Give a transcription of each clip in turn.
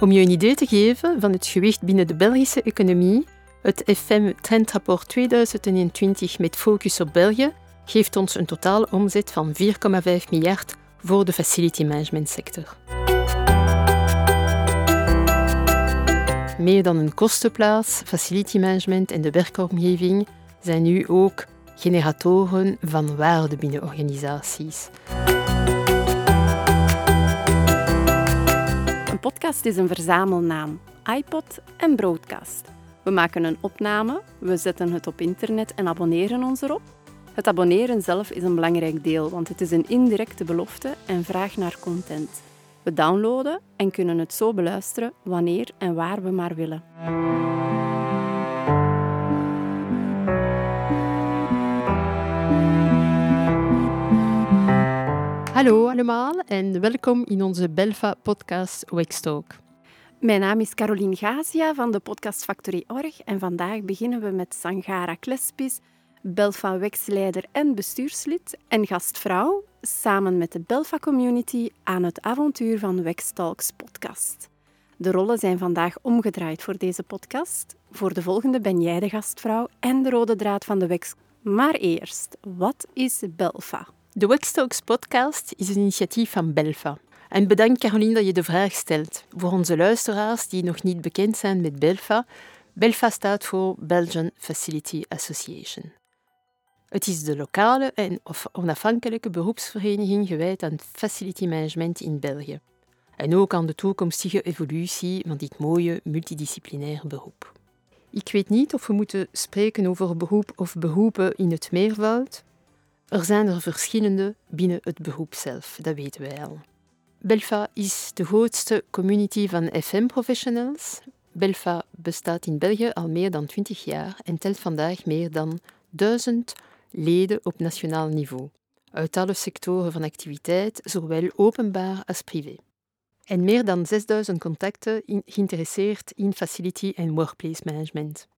Om je een idee te geven van het gewicht binnen de Belgische economie, het FM Trendrapport 2021 met focus op België geeft ons een totale omzet van 4,5 miljard voor de facility management sector. Meer dan een kostenplaats, facility management en de werkomgeving zijn nu ook generatoren van waarde binnen organisaties. Podcast is een verzamelnaam, iPod en broadcast. We maken een opname, we zetten het op internet en abonneren ons erop. Het abonneren zelf is een belangrijk deel, want het is een indirecte belofte en vraag naar content. We downloaden en kunnen het zo beluisteren wanneer en waar we maar willen. Hallo allemaal en welkom in onze Belfa-podcast Wextalk. Mijn naam is Caroline Gazia van de podcast Factory Org en vandaag beginnen we met Sangara Klespis, Belfa Wex-leider en bestuurslid en gastvrouw, samen met de Belfa community aan het avontuur van Wextalks podcast. De rollen zijn vandaag omgedraaid voor deze podcast. Voor de volgende ben jij de gastvrouw en de rode draad van de Wex. Maar eerst, wat is Belfa? De Wextalks podcast is een initiatief van Belfa. En bedankt Caroline dat je de vraag stelt. Voor onze luisteraars die nog niet bekend zijn met Belfa, Belfa staat voor Belgian Facility Association. Het is de lokale en onafhankelijke beroepsvereniging gewijd aan facility management in België. En ook aan de toekomstige evolutie van dit mooie multidisciplinair beroep. Ik weet niet of we moeten spreken over beroep of beroepen in het meervoud. Er zijn er verschillende binnen het beroep zelf, dat weten wij al. Belfa is de grootste community van FM-professionals. Belfa bestaat in België al meer dan 20 jaar en telt vandaag meer dan 1000 leden op nationaal niveau, uit alle sectoren van activiteit, zowel openbaar als privé. En meer dan 6000 contacten geïnteresseerd in facility en workplace management.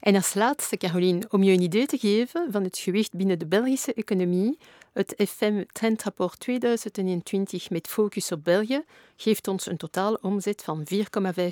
En als laatste, Caroline, om je een idee te geven van het gewicht binnen de Belgische economie, het FM Trendrapport 2021 met focus op België geeft ons een totale omzet van 4,5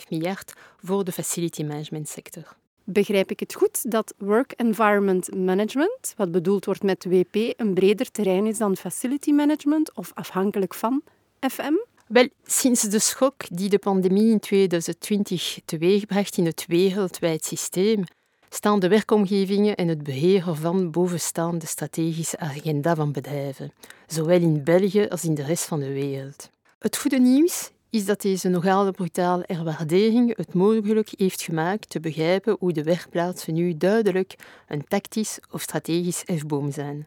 miljard voor de facility management sector. Begrijp ik het goed dat Work Environment Management, wat bedoeld wordt met WP, een breder terrein is dan facility management of afhankelijk van FM? Wel, sinds de schok die de pandemie in 2020 teweegbracht in het wereldwijd systeem, staan de werkomgevingen en het beheer ervan bovenstaande strategische agenda van bedrijven, zowel in België als in de rest van de wereld. Het goede nieuws is dat deze nogal brutale erwaardering het mogelijk heeft gemaakt te begrijpen hoe de werkplaatsen nu duidelijk een tactisch of strategisch F-boom zijn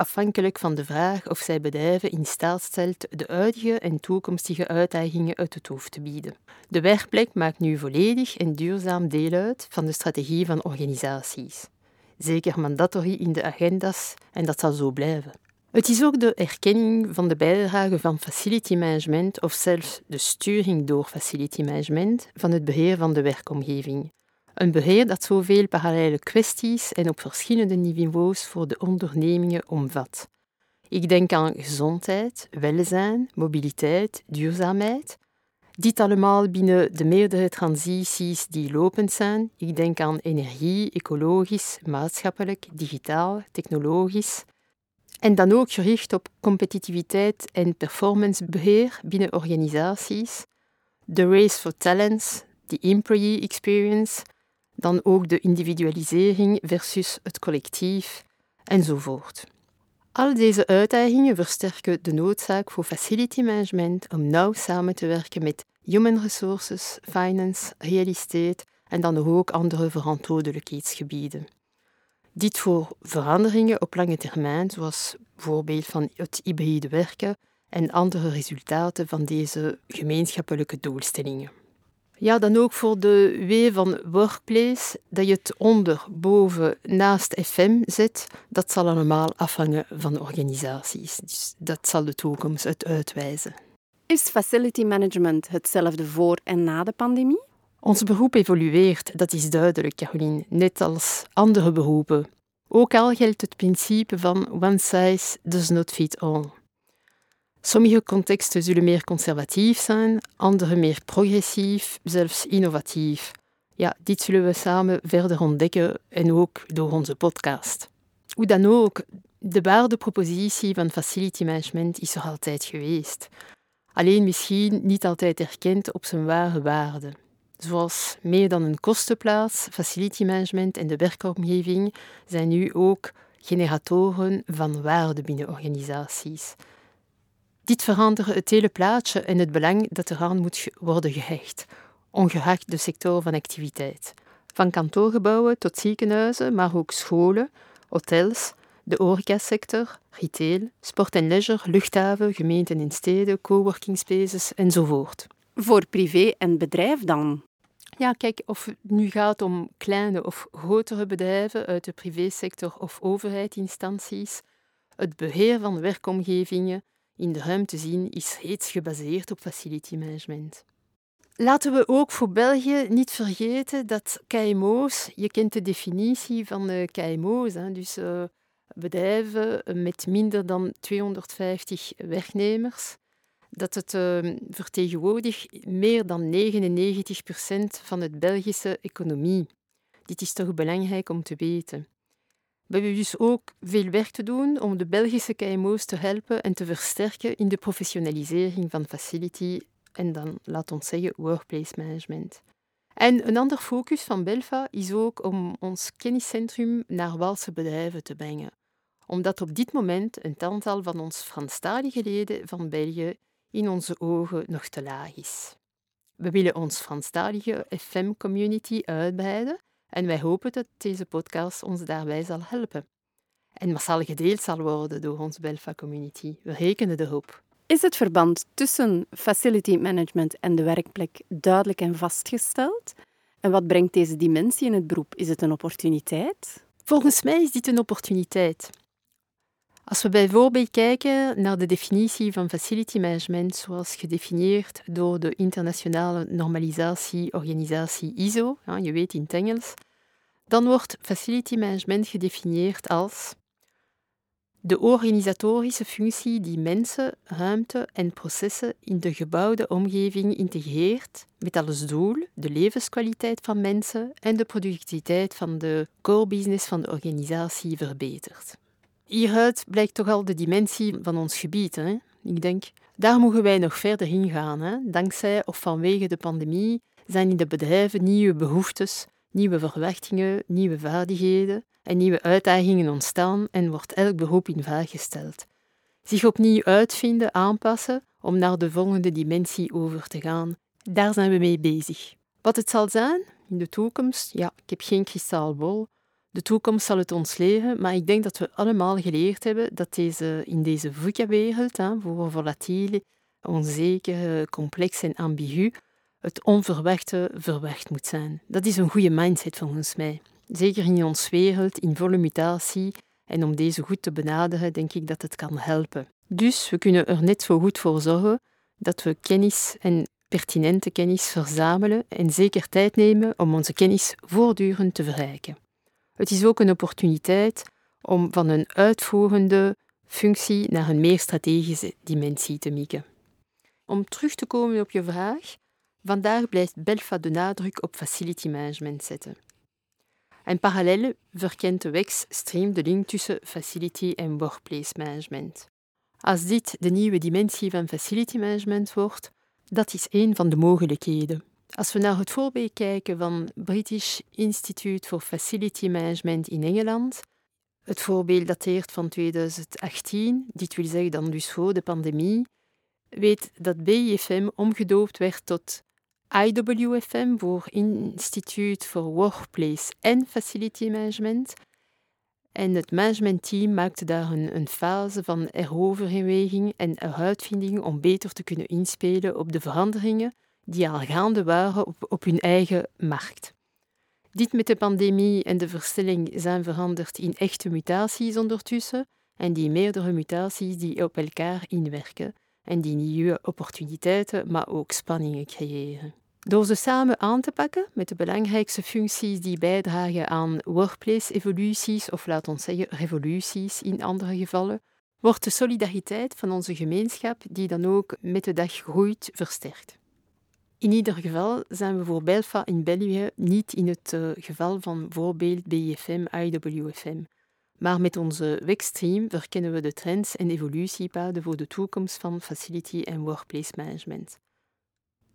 afhankelijk van de vraag of zij bedrijven in staat stelt de huidige en toekomstige uitdagingen uit het hoofd te bieden. De werkplek maakt nu volledig en duurzaam deel uit van de strategie van organisaties. Zeker mandatory in de agenda's en dat zal zo blijven. Het is ook de erkenning van de bijdrage van facility management of zelfs de sturing door facility management van het beheer van de werkomgeving. Een beheer dat zoveel parallele kwesties en op verschillende niveaus voor de ondernemingen omvat. Ik denk aan gezondheid, welzijn, mobiliteit, duurzaamheid. Dit allemaal binnen de meerdere transities die lopend zijn. Ik denk aan energie, ecologisch, maatschappelijk, digitaal, technologisch. En dan ook gericht op competitiviteit en performancebeheer binnen organisaties. De race for talents, de employee experience, dan ook de individualisering versus het collectief enzovoort. Al deze uitdagingen versterken de noodzaak voor facility management om nauw samen te werken met human resources, finance, real estate en dan ook andere verantwoordelijkheidsgebieden. Dit voor veranderingen op lange termijn, zoals bijvoorbeeld van het hybride werken en andere resultaten van deze gemeenschappelijke doelstellingen. Ja, dan ook voor de W van workplace, dat je het onder, boven, naast FM zet, dat zal allemaal afhangen van organisaties. Dus dat zal de toekomst het uitwijzen. Is facility management hetzelfde voor en na de pandemie? Ons beroep evolueert, dat is duidelijk, Caroline, net als andere beroepen. Ook al geldt het principe van one size does not fit all. Sommige contexten zullen meer conservatief zijn, andere meer progressief, zelfs innovatief. Ja, dit zullen we samen verder ontdekken en ook door onze podcast. Hoe dan ook, de waardepropositie van facility management is er altijd geweest. Alleen misschien niet altijd erkend op zijn ware waarde. Zoals meer dan een kostenplaats, facility management en de werkomgeving zijn nu ook generatoren van waarde binnen organisaties. Dit verandert het hele plaatje en het belang dat eraan moet worden gehecht, ongeacht de sector van activiteit. Van kantoorgebouwen tot ziekenhuizen, maar ook scholen, hotels, de horecasector, retail, sport en leisure, luchthaven, gemeenten en steden, coworking spaces enzovoort. Voor privé en bedrijf dan? Ja, kijk, of het nu gaat om kleine of grotere bedrijven uit de privésector of overheidsinstanties, het beheer van werkomgevingen in de ruimte zien is reeds gebaseerd op facility management. Laten we ook voor België niet vergeten dat KMO's, je kent de definitie van KMO's, dus uh, bedrijven met minder dan 250 werknemers, dat het uh, vertegenwoordigt meer dan 99% van de Belgische economie. Dit is toch belangrijk om te weten. We hebben dus ook veel werk te doen om de Belgische KMO's te helpen en te versterken in de professionalisering van facility en dan, laat ons zeggen, workplace management. En een ander focus van Belfa is ook om ons kenniscentrum naar Walse bedrijven te brengen, omdat op dit moment een aantal van ons Franstalige leden van België in onze ogen nog te laag is. We willen ons Franstalige FM-community uitbreiden en wij hopen dat deze podcast ons daarbij zal helpen. En massaal gedeeld zal worden door onze Belfa-community. We rekenen erop. Is het verband tussen facility management en de werkplek duidelijk en vastgesteld? En wat brengt deze dimensie in het beroep? Is het een opportuniteit? Volgens mij is dit een opportuniteit. Als we bijvoorbeeld kijken naar de definitie van facility management, zoals gedefinieerd door de internationale normalisatieorganisatie ISO, je weet in Engels, dan wordt facility management gedefinieerd als de organisatorische functie die mensen, ruimte en processen in de gebouwde omgeving integreert, met als doel de levenskwaliteit van mensen en de productiviteit van de core business van de organisatie verbetert. Hieruit blijkt toch al de dimensie van ons gebied. Hè? Ik denk, daar mogen wij nog verder in gaan. Hè? Dankzij of vanwege de pandemie zijn in de bedrijven nieuwe behoeftes, nieuwe verwachtingen, nieuwe vaardigheden en nieuwe uitdagingen ontstaan en wordt elk beroep in vraag gesteld. Zich opnieuw uitvinden, aanpassen om naar de volgende dimensie over te gaan. Daar zijn we mee bezig. Wat het zal zijn in de toekomst, ja, ik heb geen kristalbol. De toekomst zal het ons leren, maar ik denk dat we allemaal geleerd hebben dat deze, in deze VUCA-wereld, voor volatiel, onzeker, complex en ambigu, het onverwachte verwacht moet zijn. Dat is een goede mindset volgens mij. Zeker in ons wereld, in volle mutatie, en om deze goed te benaderen, denk ik dat het kan helpen. Dus we kunnen er net zo goed voor zorgen dat we kennis en pertinente kennis verzamelen en zeker tijd nemen om onze kennis voortdurend te verrijken. Het is ook een opportuniteit om van een uitvoerende functie naar een meer strategische dimensie te mikken. Om terug te komen op je vraag, vandaag blijft Belfa de nadruk op facility management zetten. En parallel verkent de WEX Stream de link tussen facility en workplace management. Als dit de nieuwe dimensie van facility management wordt, dat is een van de mogelijkheden. Als we naar het voorbeeld kijken van British Institute for Facility Management in Engeland, het voorbeeld dateert van 2018, dit wil zeggen dan dus voor de pandemie, weet dat BIFM omgedoopt werd tot IWFM voor Institute for Workplace and Facility Management. En het managementteam maakte daar een, een fase van heroverweging en uitvinding om beter te kunnen inspelen op de veranderingen die al gaande waren op, hun eigen markt. Dit met de pandemie en de versnelling zijn veranderd in echte mutaties ondertussen en die meerdere mutaties die op elkaar inwerken en die nieuwe opportuniteiten, maar ook spanningen creëren. Door ze samen aan te pakken met de belangrijkste functies die bijdragen aan workplace-evoluties, of laat ons zeggen revoluties in andere gevallen, wordt de solidariteit van onze gemeenschap, die dan ook met de dag groeit, versterkt. In ieder geval zijn we voor Belfa in België niet in het uh, geval van voorbeeld BFM, IWFM. Maar met onze wegstream verkennen we de trends en evolutiepaden voor de toekomst van facility en workplace management.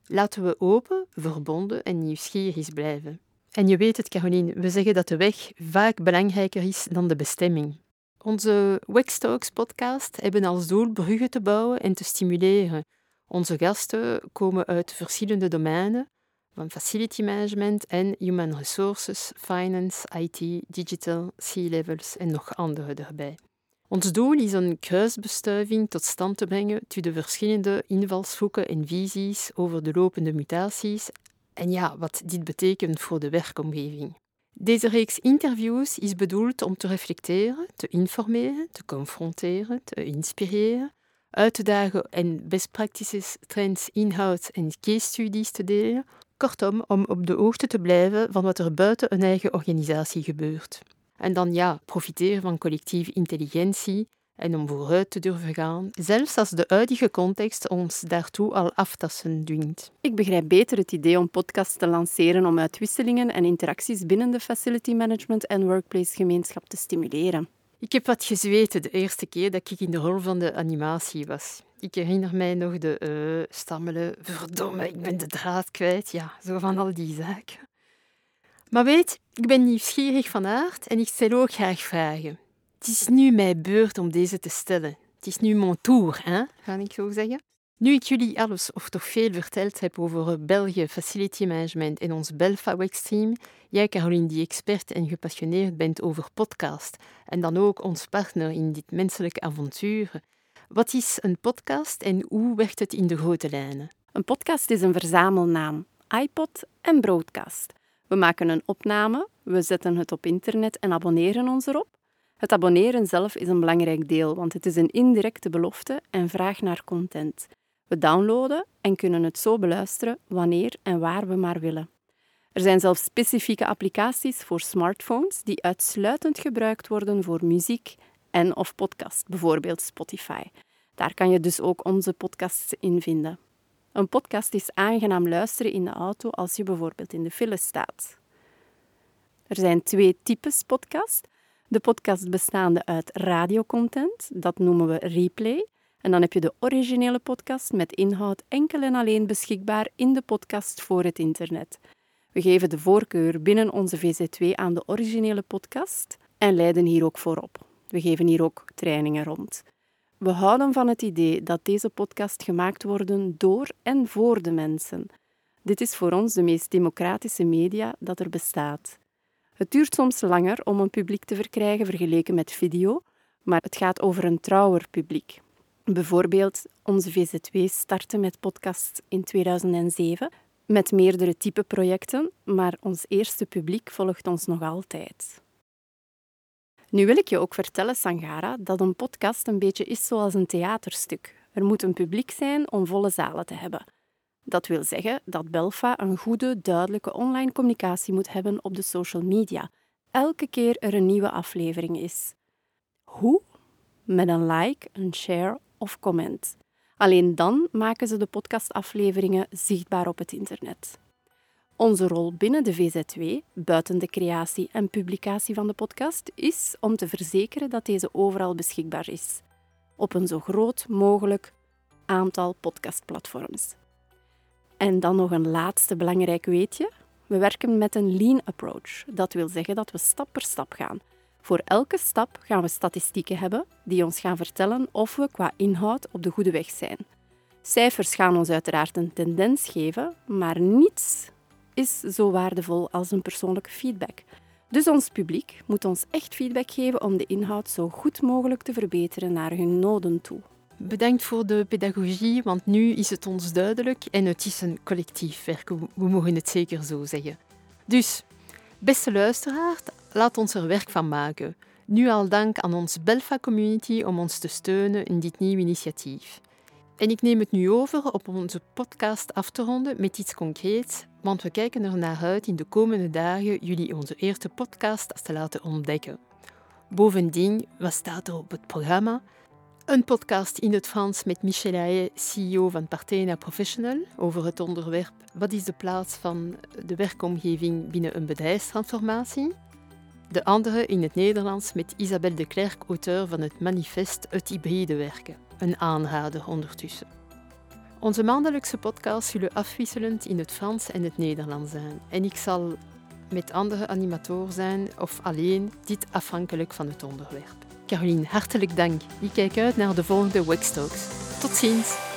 Laten we open, verbonden en nieuwsgierig blijven. En je weet het, Caroline, we zeggen dat de weg vaak belangrijker is dan de bestemming. Onze Wextalks podcast hebben als doel bruggen te bouwen en te stimuleren. Onze gasten komen uit verschillende domeinen, van facility management en human resources, finance, IT, digital, C-levels en nog andere erbij. Ons doel is een kruisbestuiving tot stand te brengen tussen de verschillende invalshoeken en visies over de lopende mutaties en ja, wat dit betekent voor de werkomgeving. Deze reeks interviews is bedoeld om te reflecteren, te informeren, te confronteren, te inspireren, uit te dagen en best practices, trends, inhoud en case studies te delen, kortom om op de hoogte te blijven van wat er buiten een eigen organisatie gebeurt. En dan ja, profiteren van collectieve intelligentie en om vooruit te durven gaan, zelfs als de huidige context ons daartoe al aftassen dwingt. Ik begrijp beter het idee om podcasts te lanceren om uitwisselingen en interacties binnen de facility management en workplace gemeenschap te stimuleren. Ik heb wat gezweten de eerste keer dat ik in de rol van de animatie was. Ik herinner mij nog de uh, stammelen, verdomme, ik ben de draad kwijt. Ja, zo van al die zaken. Maar weet, ik ben nieuwsgierig van aard en ik stel ook graag vragen. Het is nu mijn beurt om deze te stellen. Het is nu mijn tour, hè, ga ik zo zeggen. Nu ik jullie alles of toch veel verteld heb over België Facility Management en ons Belfawex team, jij Caroline die expert en gepassioneerd bent over podcast en dan ook ons partner in dit menselijke avontuur, wat is een podcast en hoe werkt het in de grote lijnen? Een podcast is een verzamelnaam, iPod en broadcast. We maken een opname, we zetten het op internet en abonneren ons erop. Het abonneren zelf is een belangrijk deel, want het is een indirecte belofte en vraag naar content. We downloaden en kunnen het zo beluisteren wanneer en waar we maar willen. Er zijn zelfs specifieke applicaties voor smartphones die uitsluitend gebruikt worden voor muziek en of podcast, bijvoorbeeld Spotify. Daar kan je dus ook onze podcasts in vinden. Een podcast is aangenaam luisteren in de auto als je bijvoorbeeld in de file staat. Er zijn twee types podcast. De podcast bestaande uit radiocontent, dat noemen we replay. En dan heb je de originele podcast met inhoud enkel en alleen beschikbaar in de podcast voor het internet. We geven de voorkeur binnen onze VZ2 aan de originele podcast en leiden hier ook voorop. We geven hier ook trainingen rond. We houden van het idee dat deze podcast gemaakt worden door en voor de mensen. Dit is voor ons de meest democratische media dat er bestaat. Het duurt soms langer om een publiek te verkrijgen vergeleken met video, maar het gaat over een trouwer publiek. Bijvoorbeeld, onze VZ2 startte met podcasts in 2007 met meerdere type projecten, maar ons eerste publiek volgt ons nog altijd. Nu wil ik je ook vertellen, Sangara, dat een podcast een beetje is zoals een theaterstuk. Er moet een publiek zijn om volle zalen te hebben. Dat wil zeggen dat Belfa een goede, duidelijke online communicatie moet hebben op de social media, elke keer er een nieuwe aflevering is. Hoe? Met een like, een share of comment. Alleen dan maken ze de podcastafleveringen zichtbaar op het internet. Onze rol binnen de VZ2, buiten de creatie en publicatie van de podcast, is om te verzekeren dat deze overal beschikbaar is, op een zo groot mogelijk aantal podcastplatforms. En dan nog een laatste belangrijk weetje. We werken met een lean approach. Dat wil zeggen dat we stap per stap gaan. Voor elke stap gaan we statistieken hebben die ons gaan vertellen of we qua inhoud op de goede weg zijn. Cijfers gaan ons uiteraard een tendens geven, maar niets is zo waardevol als een persoonlijke feedback. Dus ons publiek moet ons echt feedback geven om de inhoud zo goed mogelijk te verbeteren naar hun noden toe. Bedankt voor de pedagogie, want nu is het ons duidelijk en het is een collectief werk. We mogen het zeker zo zeggen. Dus, beste luisteraar, laat ons er werk van maken. Nu al dank aan ons Belfa-community om ons te steunen in dit nieuwe initiatief. En ik neem het nu over op onze podcast af te ronden met iets concreets, want we kijken er naar uit in de komende dagen jullie onze eerste podcast te laten ontdekken. Bovendien, wat staat er op het programma? Een podcast in het Frans met Michel Haye, CEO van Partena Professional, over het onderwerp Wat is de plaats van de werkomgeving binnen een bedrijfstransformatie? De andere in het Nederlands met Isabelle de Klerk, auteur van het manifest Het hybride werken, een aanrader ondertussen. Onze maandelijkse podcast zullen afwisselend in het Frans en het Nederlands zijn. En ik zal met andere animatoren zijn of alleen, dit afhankelijk van het onderwerp. Caroline, hartelijk dank. Ik kijk uit naar de volgende Wax Tot ziens!